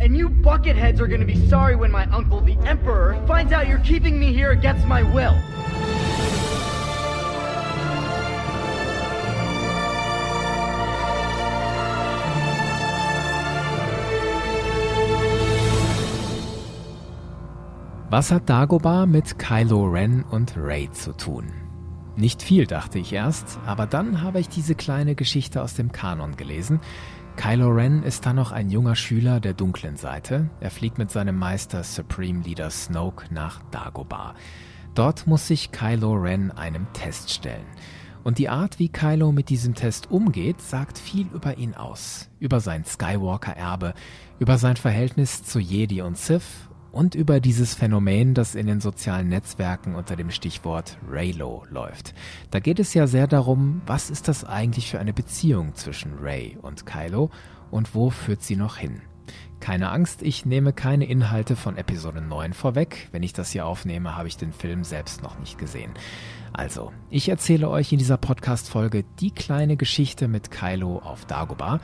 And you bucketheads are gonna be sorry when my uncle, the Emperor, finds out you're keeping me here against my will. Was hat Dagobah mit Kylo Ren und Rey zu tun? Nicht viel, dachte ich erst, aber dann habe ich diese kleine Geschichte aus dem Kanon gelesen. Kylo Ren ist dann noch ein junger Schüler der dunklen Seite. Er fliegt mit seinem Meister Supreme Leader Snoke nach Dagobah. Dort muss sich Kylo Ren einem Test stellen. Und die Art, wie Kylo mit diesem Test umgeht, sagt viel über ihn aus. Über sein Skywalker-Erbe, über sein Verhältnis zu Jedi und Sith und über dieses Phänomen, das in den sozialen Netzwerken unter dem Stichwort Raylo läuft. Da geht es ja sehr darum, was ist das eigentlich für eine Beziehung zwischen Ray und Kylo und wo führt sie noch hin? Keine Angst, ich nehme keine Inhalte von Episode 9 vorweg. Wenn ich das hier aufnehme, habe ich den Film selbst noch nicht gesehen. Also, ich erzähle euch in dieser Podcast-Folge die kleine Geschichte mit Kylo auf Dagobah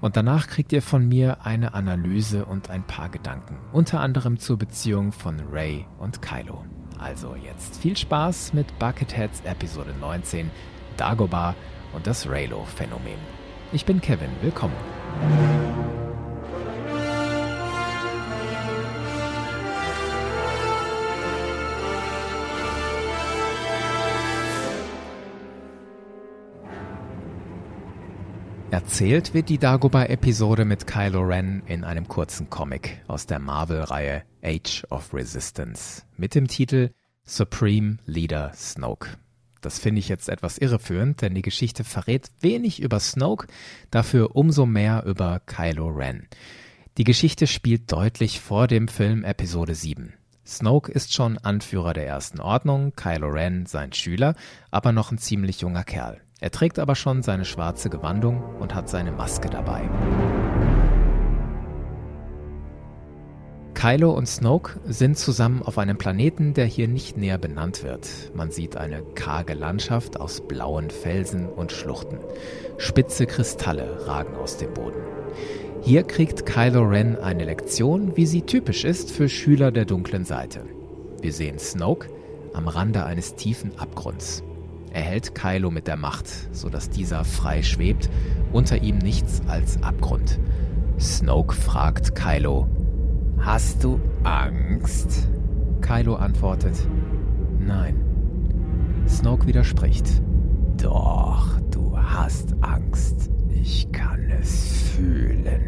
und danach kriegt ihr von mir eine Analyse und ein paar Gedanken, unter anderem zur Beziehung von Ray und Kylo. Also jetzt viel Spaß mit Bucketheads Episode 19, Dagobah und das Raylo-Phänomen. Ich bin Kevin, willkommen. Erzählt wird die Dagobah-Episode mit Kylo Ren in einem kurzen Comic aus der Marvel-Reihe Age of Resistance mit dem Titel Supreme Leader Snoke. Das finde ich jetzt etwas irreführend, denn die Geschichte verrät wenig über Snoke, dafür umso mehr über Kylo Ren. Die Geschichte spielt deutlich vor dem Film Episode 7. Snoke ist schon Anführer der Ersten Ordnung, Kylo Ren sein Schüler, aber noch ein ziemlich junger Kerl. Er trägt aber schon seine schwarze Gewandung und hat seine Maske dabei. Kylo und Snoke sind zusammen auf einem Planeten, der hier nicht näher benannt wird. Man sieht eine karge Landschaft aus blauen Felsen und Schluchten. Spitze Kristalle ragen aus dem Boden. Hier kriegt Kylo Ren eine Lektion, wie sie typisch ist für Schüler der dunklen Seite. Wir sehen Snoke am Rande eines tiefen Abgrunds. Er hält Kylo mit der Macht, sodass dieser frei schwebt, unter ihm nichts als Abgrund. Snoke fragt Kylo, Hast du Angst? Kylo antwortet, Nein. Snoke widerspricht, Doch, du hast Angst. Ich kann es fühlen.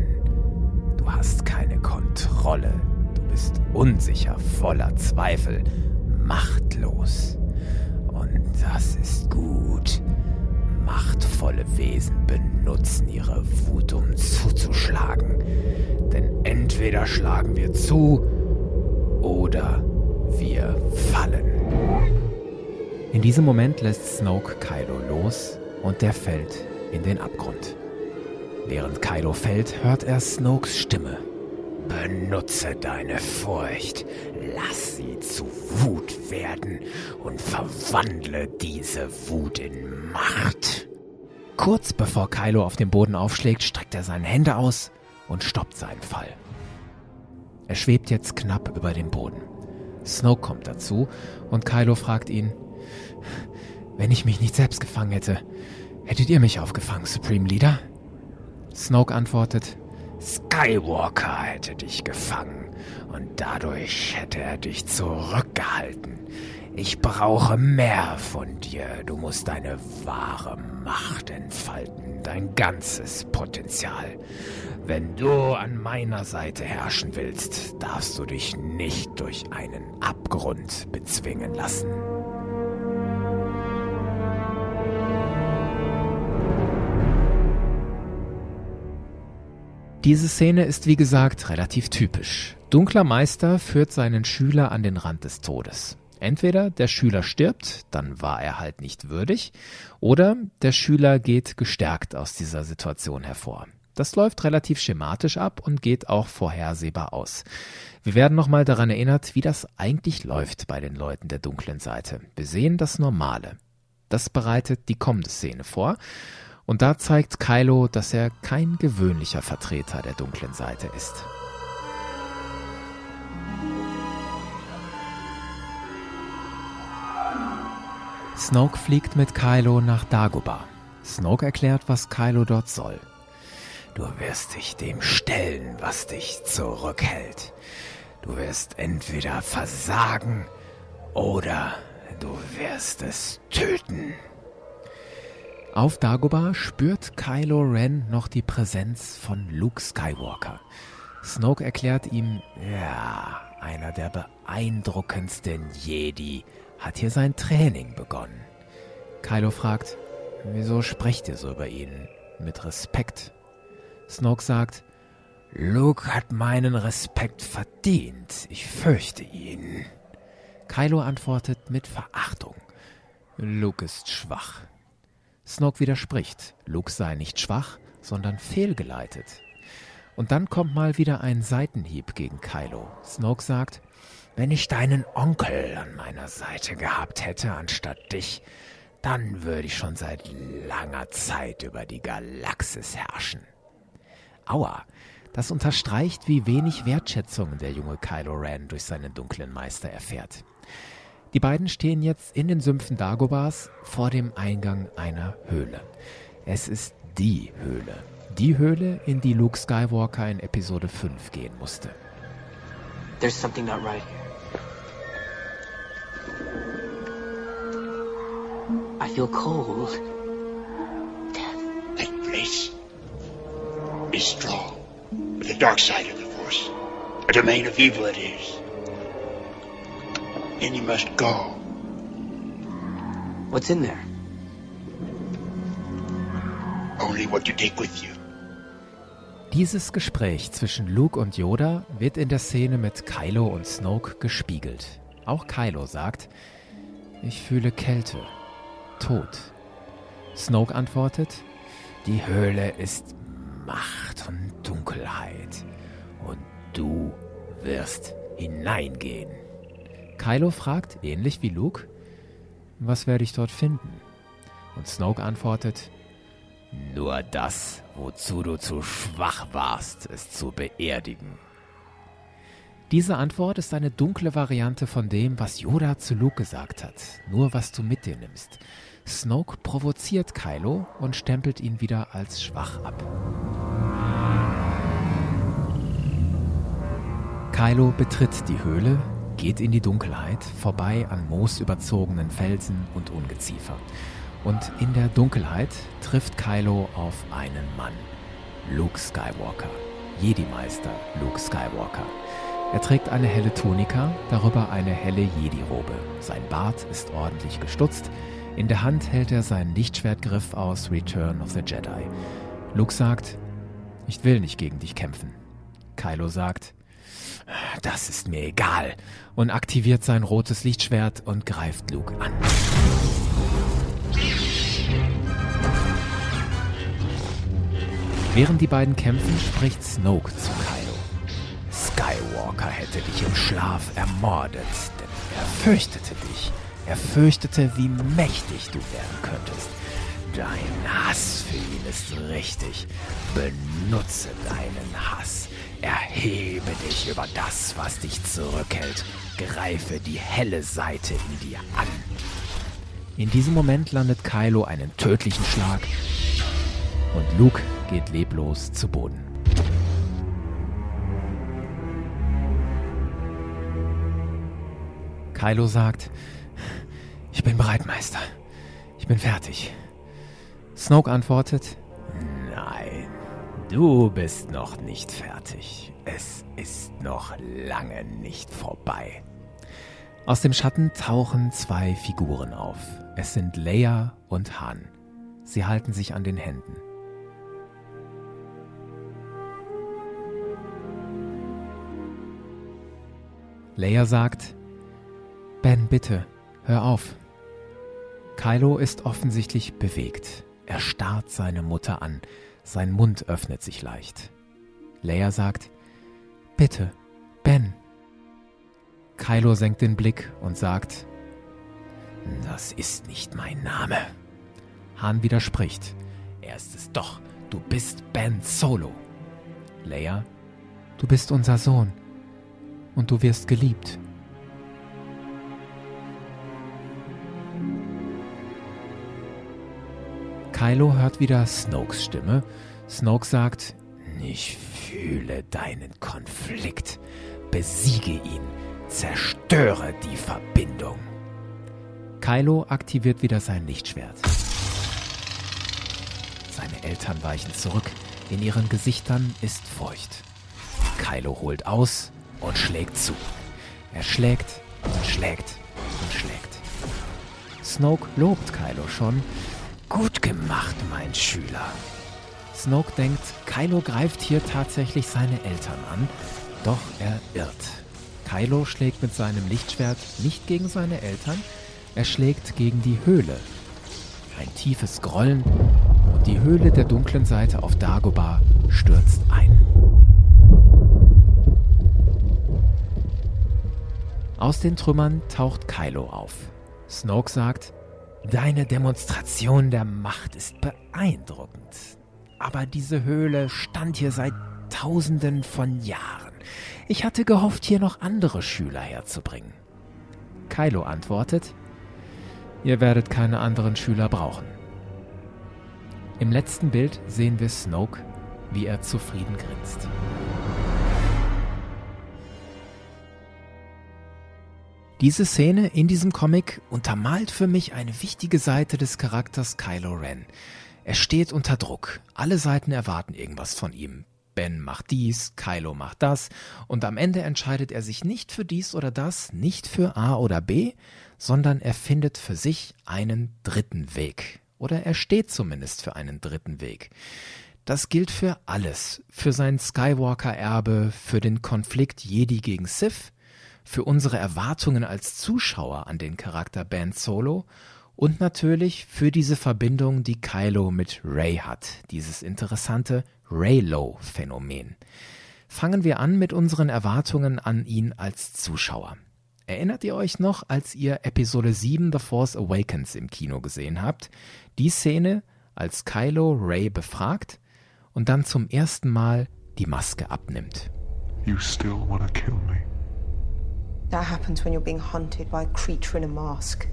Du hast keine Kontrolle. Du bist unsicher, voller Zweifel, machtlos. Das ist gut. Machtvolle Wesen benutzen ihre Wut, um zuzuschlagen. Denn entweder schlagen wir zu oder wir fallen. In diesem Moment lässt Snoke Kylo los und der fällt in den Abgrund. Während Kylo fällt, hört er Snokes Stimme. Benutze deine Furcht, lass sie zu Wut werden und verwandle diese Wut in Macht. Kurz bevor Kylo auf dem Boden aufschlägt, streckt er seine Hände aus und stoppt seinen Fall. Er schwebt jetzt knapp über dem Boden. Snoke kommt dazu und Kylo fragt ihn, wenn ich mich nicht selbst gefangen hätte, hättet ihr mich aufgefangen, Supreme Leader? Snoke antwortet, Skywalker hätte dich gefangen und dadurch hätte er dich zurückgehalten. Ich brauche mehr von dir. Du musst deine wahre Macht entfalten, dein ganzes Potenzial. Wenn du an meiner Seite herrschen willst, darfst du dich nicht durch einen Abgrund bezwingen lassen. Diese Szene ist wie gesagt relativ typisch. Dunkler Meister führt seinen Schüler an den Rand des Todes. Entweder der Schüler stirbt, dann war er halt nicht würdig, oder der Schüler geht gestärkt aus dieser Situation hervor. Das läuft relativ schematisch ab und geht auch vorhersehbar aus. Wir werden nochmal daran erinnert, wie das eigentlich läuft bei den Leuten der dunklen Seite. Wir sehen das Normale. Das bereitet die kommende Szene vor und da zeigt Kylo, dass er kein gewöhnlicher Vertreter der dunklen Seite ist. Snoke fliegt mit Kylo nach Dagobah. Snoke erklärt, was Kylo dort soll. Du wirst dich dem stellen, was dich zurückhält. Du wirst entweder versagen oder du wirst es töten. Auf Dagobah spürt Kylo Ren noch die Präsenz von Luke Skywalker. Snoke erklärt ihm, ja, einer der beeindruckendsten Jedi hat hier sein Training begonnen. Kylo fragt, wieso sprecht ihr so über ihn? Mit Respekt Snoke sagt, Luke hat meinen Respekt verdient. Ich fürchte ihn. Kylo antwortet mit Verachtung. Luke ist schwach. Snoke widerspricht. Luke sei nicht schwach, sondern fehlgeleitet. Und dann kommt mal wieder ein Seitenhieb gegen Kylo. Snoke sagt, wenn ich deinen Onkel an meiner Seite gehabt hätte anstatt dich, dann würde ich schon seit langer Zeit über die Galaxis herrschen. Aua. Das unterstreicht, wie wenig Wertschätzung der junge Kylo Ren durch seinen dunklen Meister erfährt. Die beiden stehen jetzt in den Sümpfen Dagobas vor dem Eingang einer Höhle. Es ist die Höhle. Die Höhle, in die Luke Skywalker in Episode 5 gehen musste. There's something not right here. I feel cold. That place is strong. But the dark side of the Force, a domain of evil it is. And you must go. What's in there? Only what you take with you. Dieses Gespräch zwischen Luke und Yoda wird in der Szene mit Kylo und Snoke gespiegelt. Auch Kylo sagt, ich fühle Kälte, Tod. Snoke antwortet, die Höhle ist Macht und Dunkelheit. Und du wirst hineingehen. Kylo fragt, ähnlich wie Luke, was werde ich dort finden? Und Snoke antwortet, nur das, wozu du zu schwach warst, es zu beerdigen. Diese Antwort ist eine dunkle Variante von dem, was Yoda zu Luke gesagt hat. Nur was du mit dir nimmst. Snoke provoziert Kylo und stempelt ihn wieder als schwach ab. Kylo betritt die Höhle, geht in die Dunkelheit, vorbei an moosüberzogenen Felsen und Ungeziefer. Und in der Dunkelheit trifft Kylo auf einen Mann. Luke Skywalker. Jedi-Meister Luke Skywalker. Er trägt eine helle Tunika, darüber eine helle Jedi-Robe. Sein Bart ist ordentlich gestutzt, in der Hand hält er seinen Lichtschwertgriff aus Return of the Jedi. Luke sagt, ich will nicht gegen dich kämpfen. Kylo sagt, das ist mir egal und aktiviert sein rotes Lichtschwert und greift Luke an. Während die beiden kämpfen, spricht Snoke zu Kylo. Skywalker hätte dich im Schlaf ermordet, denn er fürchtete dich. Er fürchtete, wie mächtig du werden könntest. Dein Hass für ihn ist richtig. Benutze deinen Hass. Erhebe dich über das, was dich zurückhält. Greife die helle Seite in dir an. In diesem Moment landet Kylo einen tödlichen Schlag und Luke geht leblos zu Boden. Kylo sagt, ich bin bereit, Meister. Ich bin fertig. Snoke antwortet, nein, du bist noch nicht fertig. Es ist noch lange nicht vorbei. Aus dem Schatten tauchen zwei Figuren auf. Es sind Leia und Han. Sie halten sich an den Händen. Leia sagt, Ben, bitte, hör auf. Kylo ist offensichtlich bewegt. Er starrt seine Mutter an. Sein Mund öffnet sich leicht. Leia sagt, Bitte, Ben. Kylo senkt den Blick und sagt, Das ist nicht mein Name. Han widerspricht, Er ist es doch, du bist Ben Solo. Leia, du bist unser Sohn und du wirst geliebt. Kylo hört wieder Snokes Stimme. Snoke sagt, ich fühle deinen Konflikt, besiege ihn, zerstöre die Verbindung. Kylo aktiviert wieder sein Lichtschwert. Seine Eltern weichen zurück, in ihren Gesichtern ist Furcht. Kylo holt aus und schlägt zu. Er schlägt und schlägt und schlägt. Snoke lobt Kylo schon. Gemacht, mein Schüler. Snoke denkt, Kylo greift hier tatsächlich seine Eltern an, doch er irrt. Kylo schlägt mit seinem Lichtschwert nicht gegen seine Eltern, er schlägt gegen die Höhle. Ein tiefes Grollen und die Höhle der dunklen Seite auf Dagobah stürzt ein. Aus den Trümmern taucht Kylo auf. Snoke sagt, Deine Demonstration der Macht ist beeindruckend. Aber diese Höhle stand hier seit Tausenden von Jahren. Ich hatte gehofft, hier noch andere Schüler herzubringen. Kylo antwortet, Ihr werdet keine anderen Schüler brauchen. Im letzten Bild sehen wir Snoke, wie er zufrieden grinst. Diese Szene in diesem Comic untermalt für mich eine wichtige Seite des Charakters Kylo Ren. Er steht unter Druck. Alle Seiten erwarten irgendwas von ihm. Ben macht dies, Kylo macht das, und am Ende entscheidet er sich nicht für dies oder das, nicht für A oder B, sondern er findet für sich einen dritten Weg. Oder er steht zumindest für einen dritten Weg. Das gilt für alles, für sein Skywalker-Erbe, für den Konflikt Jedi gegen Sith, für unsere Erwartungen als Zuschauer an den Charakter Ben Solo und natürlich für diese Verbindung, die Kylo mit Ray hat, dieses interessante Raylo-Phänomen. Fangen wir an mit unseren Erwartungen an ihn als Zuschauer. Erinnert ihr euch noch, als ihr Episode 7 The Force Awakens im Kino gesehen habt? Die Szene, als Kylo Ray befragt und dann zum ersten Mal die Maske abnimmt. You still wanna kill me? That happens when you're being hunted by a creature in a mask.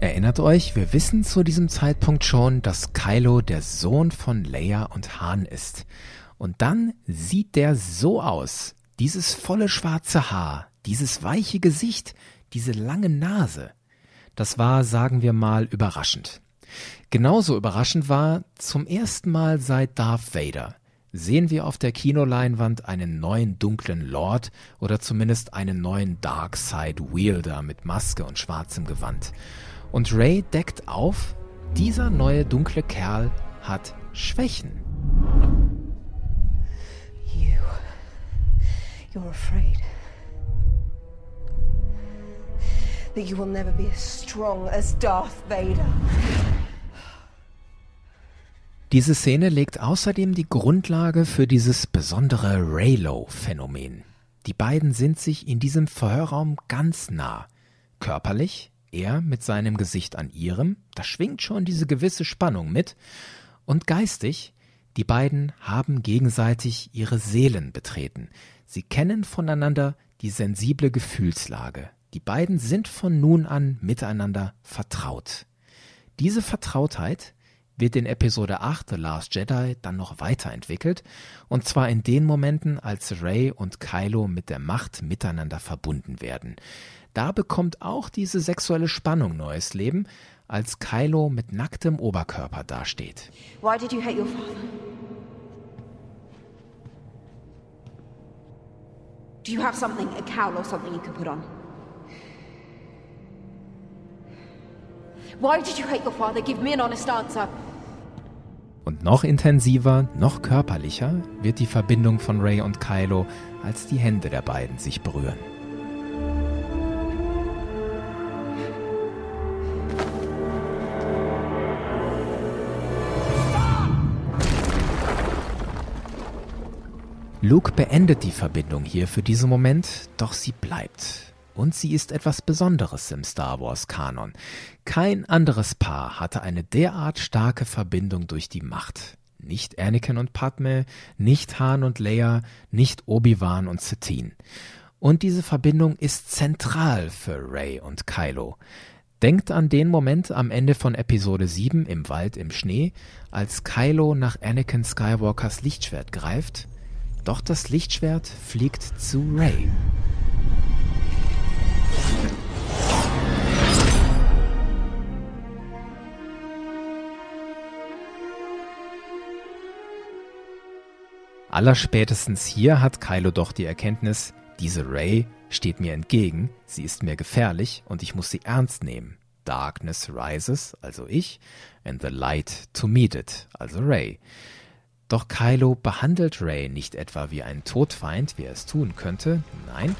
Erinnert euch, wir wissen zu diesem Zeitpunkt schon, dass Kylo der Sohn von Leia und Han ist. Und dann sieht der so aus. Dieses volle schwarze Haar, dieses weiche Gesicht, diese lange Nase. Das war, sagen wir mal, überraschend. Genauso überraschend war, zum ersten Mal seit Darth Vader sehen wir auf der Kinoleinwand einen neuen dunklen Lord oder zumindest einen neuen Darkside Wielder mit Maske und schwarzem Gewand. Und Ray deckt auf, dieser neue dunkle Kerl hat Schwächen. You, you're afraid that you will never be as strong as Darth Vader. Diese Szene legt außerdem die Grundlage für dieses besondere Raylo-Phänomen. Die beiden sind sich in diesem Verhörraum ganz nah. Körperlich, er mit seinem Gesicht an ihrem, da schwingt schon diese gewisse Spannung mit. Und geistig, die beiden haben gegenseitig ihre Seelen betreten. Sie kennen voneinander die sensible Gefühlslage. Die beiden sind von nun an miteinander vertraut. Diese Vertrautheit wird in Episode 8 The Last Jedi dann noch weiterentwickelt, und zwar in den Momenten, als Rey und Kylo mit der Macht miteinander verbunden werden. Da bekommt auch diese sexuelle Spannung neues Leben, als Kylo mit nacktem Oberkörper dasteht. Why did you hate your father? Do you have something, a cowl or something you can put on? Why did you hate your father? Give me an honest answer. Und noch intensiver, noch körperlicher wird die Verbindung von Ray und Kylo, als die Hände der beiden sich berühren. Luke beendet die Verbindung hier für diesen Moment, doch sie bleibt. Und sie ist etwas Besonderes im Star Wars Kanon. Kein anderes Paar hatte eine derart starke Verbindung durch die Macht. Nicht Anakin und Padme, nicht Han und Leia, nicht Obi-Wan und Satine. Und diese Verbindung ist zentral für Ray und Kylo. Denkt an den Moment am Ende von Episode 7 im Wald im Schnee, als Kylo nach Anakin Skywalkers Lichtschwert greift. Doch das Lichtschwert fliegt zu Ray. Allerspätestens hier hat Kylo doch die Erkenntnis, diese Ray steht mir entgegen, sie ist mir gefährlich und ich muss sie ernst nehmen. Darkness rises, also ich, and the light to meet it, also Ray. Doch Kylo behandelt Ray nicht etwa wie einen Todfeind, wie er es tun könnte. Nein,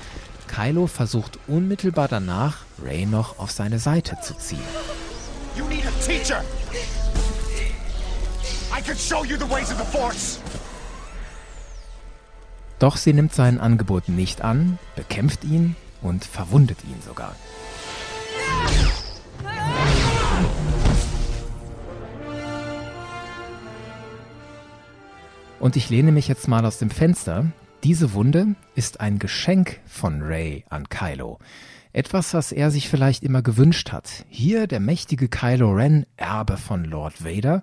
Kylo versucht unmittelbar danach, Ray noch auf seine Seite zu ziehen. You need a teacher. I can show you the ways of the Force. Doch sie nimmt sein Angebot nicht an, bekämpft ihn und verwundet ihn sogar. Und ich lehne mich jetzt mal aus dem Fenster. Diese Wunde ist ein Geschenk von Ray an Kylo. Etwas, was er sich vielleicht immer gewünscht hat. Hier der mächtige Kylo Ren, Erbe von Lord Vader,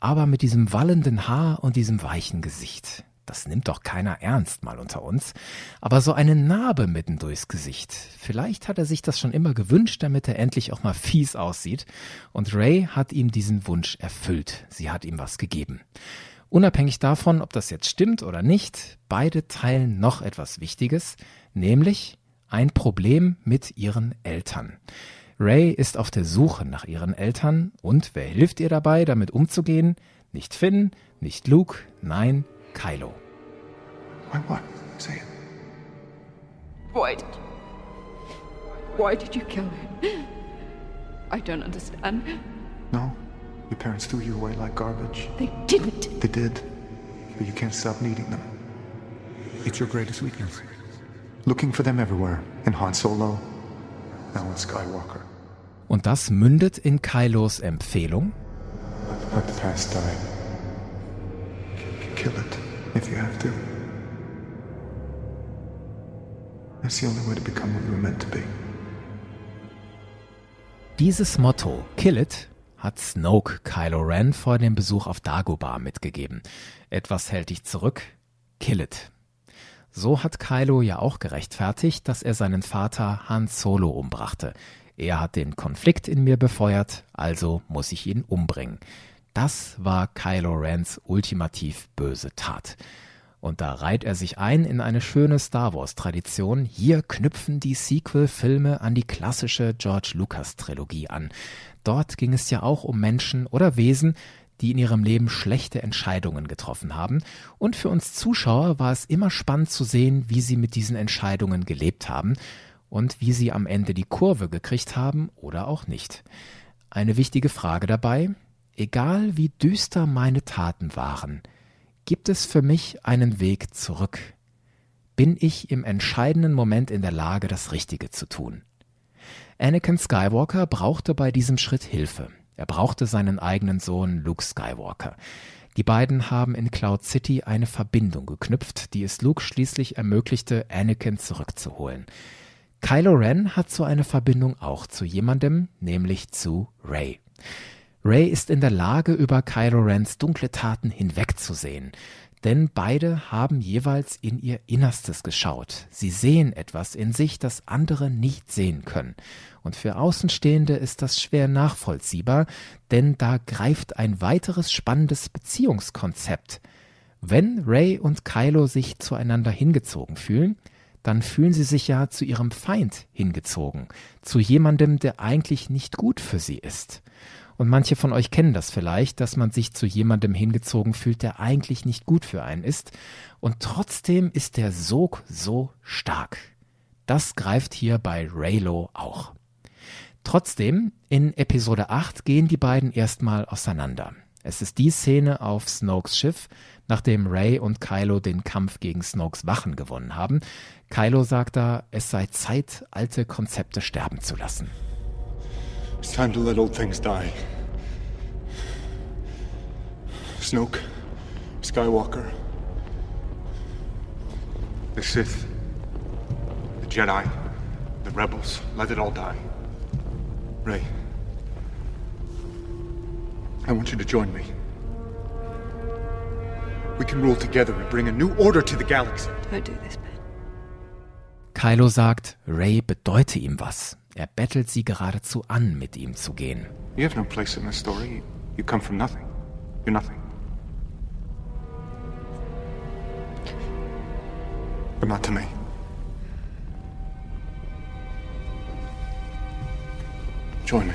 aber mit diesem wallenden Haar und diesem weichen Gesicht das nimmt doch keiner ernst mal unter uns, aber so eine Narbe mitten durchs Gesicht. Vielleicht hat er sich das schon immer gewünscht, damit er endlich auch mal fies aussieht. Und Ray hat ihm diesen Wunsch erfüllt. Sie hat ihm was gegeben. Unabhängig davon, ob das jetzt stimmt oder nicht, beide teilen noch etwas Wichtiges, nämlich ein Problem mit ihren Eltern. Ray ist auf der Suche nach ihren Eltern und wer hilft ihr dabei, damit umzugehen? Nicht Finn, nicht Luke, nein, Kylo. Why what? Say it. Why did you... Why did you kill him? I don't understand. No. Your parents threw you away like garbage. They didn't. They did. But you can't stop needing them. It's your greatest weakness. Looking for them everywhere. In Han Solo. Now in Skywalker. Und das mündet in Kylos Empfehlung. Let the past die. Kill it if you have to. That's the only way to become what you were meant to be. Dieses Motto, Kill it, hat Snoke Kylo Ren vor dem Besuch auf Dagobah mitgegeben. Etwas hält dich zurück, kill it. So hat Kylo ja auch gerechtfertigt, dass er seinen Vater Han Solo umbrachte. Er hat den Konflikt in mir befeuert, also muss ich ihn umbringen. Das war Kylo Rens ultimativ böse Tat. Und da reiht er sich ein in eine schöne Star Wars-Tradition. Hier knüpfen die Sequel-Filme an die klassische George Lucas-Trilogie an. Dort ging es ja auch um Menschen oder Wesen, die in ihrem Leben schlechte Entscheidungen getroffen haben. Und für uns Zuschauer war es immer spannend zu sehen, wie sie mit diesen Entscheidungen gelebt haben und wie sie am Ende die Kurve gekriegt haben oder auch nicht. Eine wichtige Frage dabei, Egal wie düster meine Taten waren, gibt es für mich einen Weg zurück. Bin ich im entscheidenden Moment in der Lage, das Richtige zu tun? Anakin Skywalker brauchte bei diesem Schritt Hilfe. Er brauchte seinen eigenen Sohn Luke Skywalker. Die beiden haben in Cloud City eine Verbindung geknüpft, die es Luke schließlich ermöglichte, Anakin zurückzuholen. Kylo Ren hat so eine Verbindung auch zu jemandem, nämlich zu Rey. Ray ist in der Lage, über Kylo Rens dunkle Taten hinwegzusehen, denn beide haben jeweils in ihr Innerstes geschaut. Sie sehen etwas in sich, das andere nicht sehen können. Und für Außenstehende ist das schwer nachvollziehbar, denn da greift ein weiteres spannendes Beziehungskonzept. Wenn Ray und Kylo sich zueinander hingezogen fühlen, dann fühlen sie sich ja zu ihrem Feind hingezogen, zu jemandem, der eigentlich nicht gut für sie ist. Und manche von euch kennen das vielleicht, dass man sich zu jemandem hingezogen fühlt, der eigentlich nicht gut für einen ist. Und trotzdem ist der Sog so stark. Das greift hier bei Raylo auch. Trotzdem, in Episode 8 gehen die beiden erstmal auseinander. Es ist die Szene auf Snokes Schiff, nachdem Ray und Kylo den Kampf gegen Snokes Wachen gewonnen haben. Kylo sagt da, es sei Zeit, alte Konzepte sterben zu lassen. It's time to let old things die. Snoke, Skywalker, the Sith, the Jedi, the rebels, let it all die. Ray, I want you to join me. We can rule together and bring a new order to the galaxy. Don't do this, Ben. Kylo sagt, Ray bedeute ihm was. Er bettelt sie geradezu an, mit ihm zu gehen. You have no place in this story. You come from nothing. You're nothing. But not to me. Join me.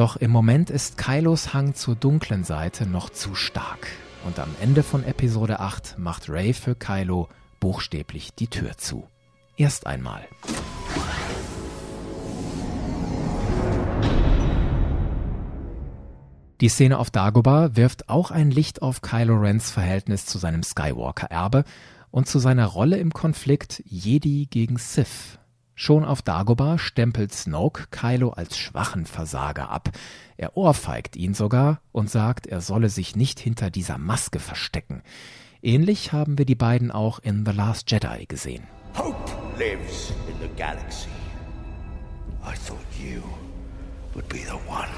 Doch im Moment ist Kylos Hang zur dunklen Seite noch zu stark. Und am Ende von Episode 8 macht Ray für Kylo buchstäblich die Tür zu. Erst einmal. Die Szene auf Dagobah wirft auch ein Licht auf Kylo Rens Verhältnis zu seinem Skywalker-Erbe und zu seiner Rolle im Konflikt Jedi gegen Sith. Schon auf Dagobah stempelt Snoke Kylo als schwachen Versager ab. Er ohrfeigt ihn sogar und sagt, er solle sich nicht hinter dieser Maske verstecken. Ähnlich haben wir die beiden auch in The Last Jedi gesehen. Hope lives in the galaxy. I thought you would be the one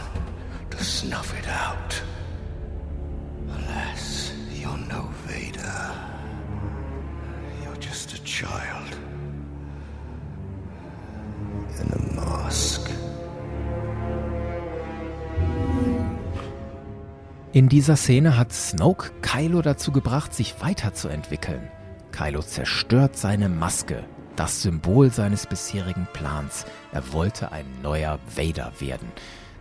to snuff it out. Alas, you're no Vader. You're just a child. In a mask. In dieser Szene hat Snoke Kylo dazu gebracht, sich weiterzuentwickeln. Kylo zerstört seine Maske, das Symbol seines bisherigen Plans. Er wollte ein neuer Vader werden.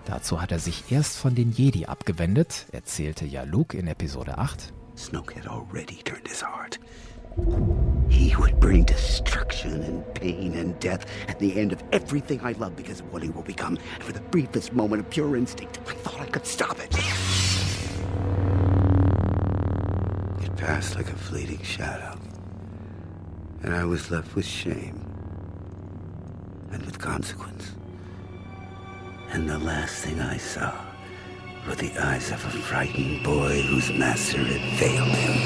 Dazu hat er sich erst von den Jedi abgewendet, erzählte ja Luke in Episode 8. Snoke had already turned his heart. He would bring destruction and and death at the end of everything I love because of what he will become. And for the briefest moment of pure instinct, I thought I could stop it. It passed like a fleeting shadow. And I was left with shame. And with consequence. And the last thing I saw were the eyes of a frightened boy whose master had failed him.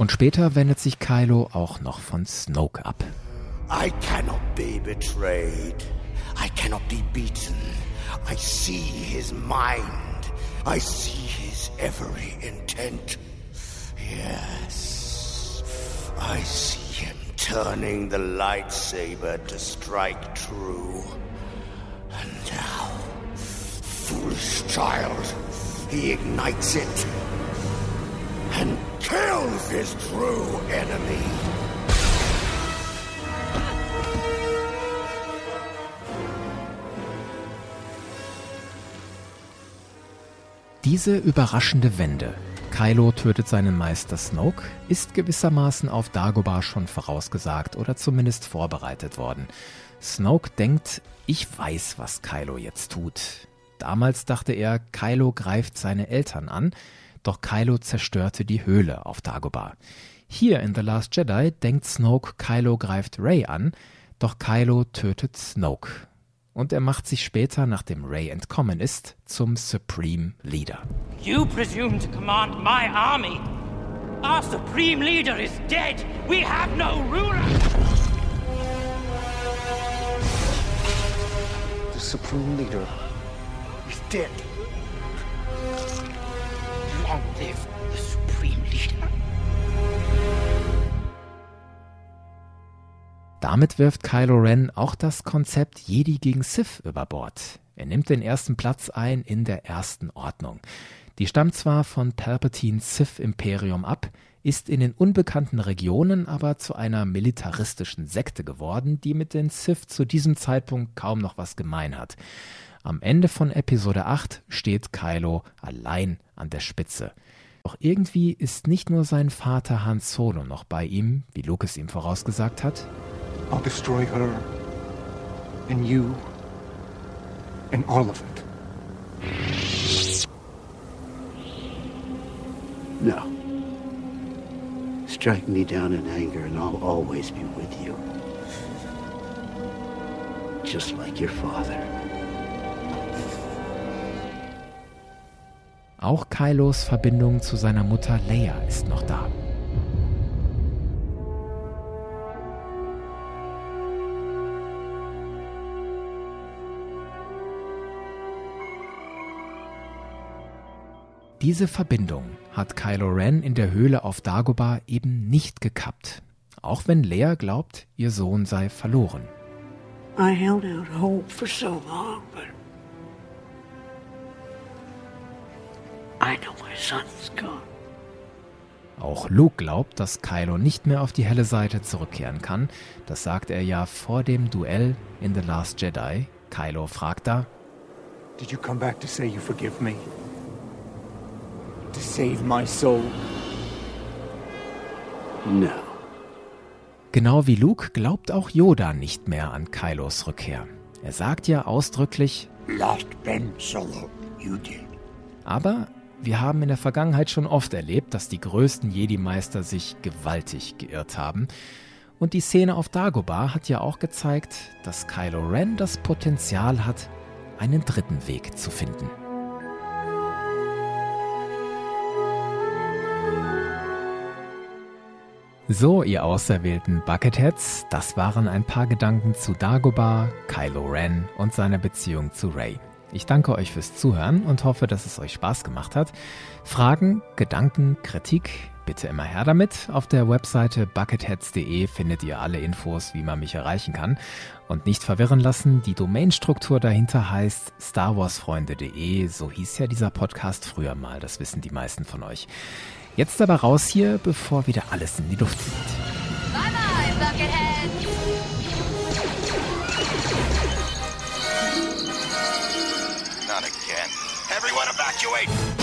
Und später wendet sich Kylo auch noch von Snoke ab. I cannot be betrayed. I cannot be beaten. I see his mind. I see his every intent. Yes. I see him turning the lightsaber to strike true. And now, foolish child, he ignites it and kills his true enemy. Diese überraschende Wende, Kylo tötet seinen Meister Snoke, ist gewissermaßen auf Dagobah schon vorausgesagt oder zumindest vorbereitet worden. Snoke denkt, ich weiß, was Kylo jetzt tut. Damals dachte er, Kylo greift seine Eltern an, doch Kylo zerstörte die Höhle auf Dagobah. Hier in The Last Jedi denkt Snoke, Kylo greift Rey an, doch Kylo tötet Snoke. Und er macht sich später, nachdem Rey entkommen ist, zum Supreme Leader. You presume to command my army. Our supreme leader is dead. We have no ruler. The Supreme Leader He's dead. Long live the supreme leader. Damit wirft Kylo Ren auch das Konzept Jedi gegen Sith über Bord. Er nimmt den ersten Platz ein in der ersten Ordnung. Die stammt zwar von Palpatines Sith-Imperium ab, ist in den unbekannten Regionen aber zu einer militaristischen Sekte geworden, die mit den Sith zu diesem Zeitpunkt kaum noch was gemein hat. Am Ende von Episode 8 steht Kylo allein an der Spitze. Doch irgendwie ist nicht nur sein Vater Han Solo noch bei ihm, wie Luke es ihm vorausgesagt hat, I'll destroy her. And you. And all of it. No. strike me down in anger and I'll always be with you. Just like your father. Auch Kylos Verbindung zu seiner Mutter Leia ist noch da. Diese Verbindung hat Kylo Ren in der Höhle auf Dagobah eben nicht gekappt, auch wenn Leia glaubt, ihr Sohn sei verloren. I held out hope for so long, but I know my son's gone. Auch Luke glaubt, dass Kylo nicht mehr auf die helle Seite zurückkehren kann. Das sagt er ja vor dem Duell in The Last Jedi. Kylo fragt da: Did you come back to say you forgive me? To save my soul? No. Genau wie Luke glaubt auch Yoda nicht mehr an Kylos Rückkehr. Er sagt ja ausdrücklich: Lost Ben Solo, you did. Aber wir haben in der Vergangenheit schon oft erlebt, dass die größten Jedi-Meister sich gewaltig geirrt haben. Und die Szene auf Dagobah hat ja auch gezeigt, dass Kylo Ren das Potenzial hat, einen dritten Weg zu finden. So, ihr auserwählten Bucketheads, das waren ein paar Gedanken zu Dagobah, Kylo Ren und seiner Beziehung zu Rey. Ich danke euch fürs Zuhören und hoffe, dass es euch Spaß gemacht hat. Fragen, Gedanken, Kritik, bitte immer her damit. Auf der Webseite bucketheads.de findet ihr alle Infos, wie man mich erreichen kann. Und nicht verwirren lassen, die Domainstruktur dahinter heißt starwarsfreunde.de. So hieß ja dieser Podcast früher mal, das wissen die meisten von euch. Jetzt aber raus hier, bevor wieder alles in die Luft fliegt. Bye bye, Buckethead! evacuate!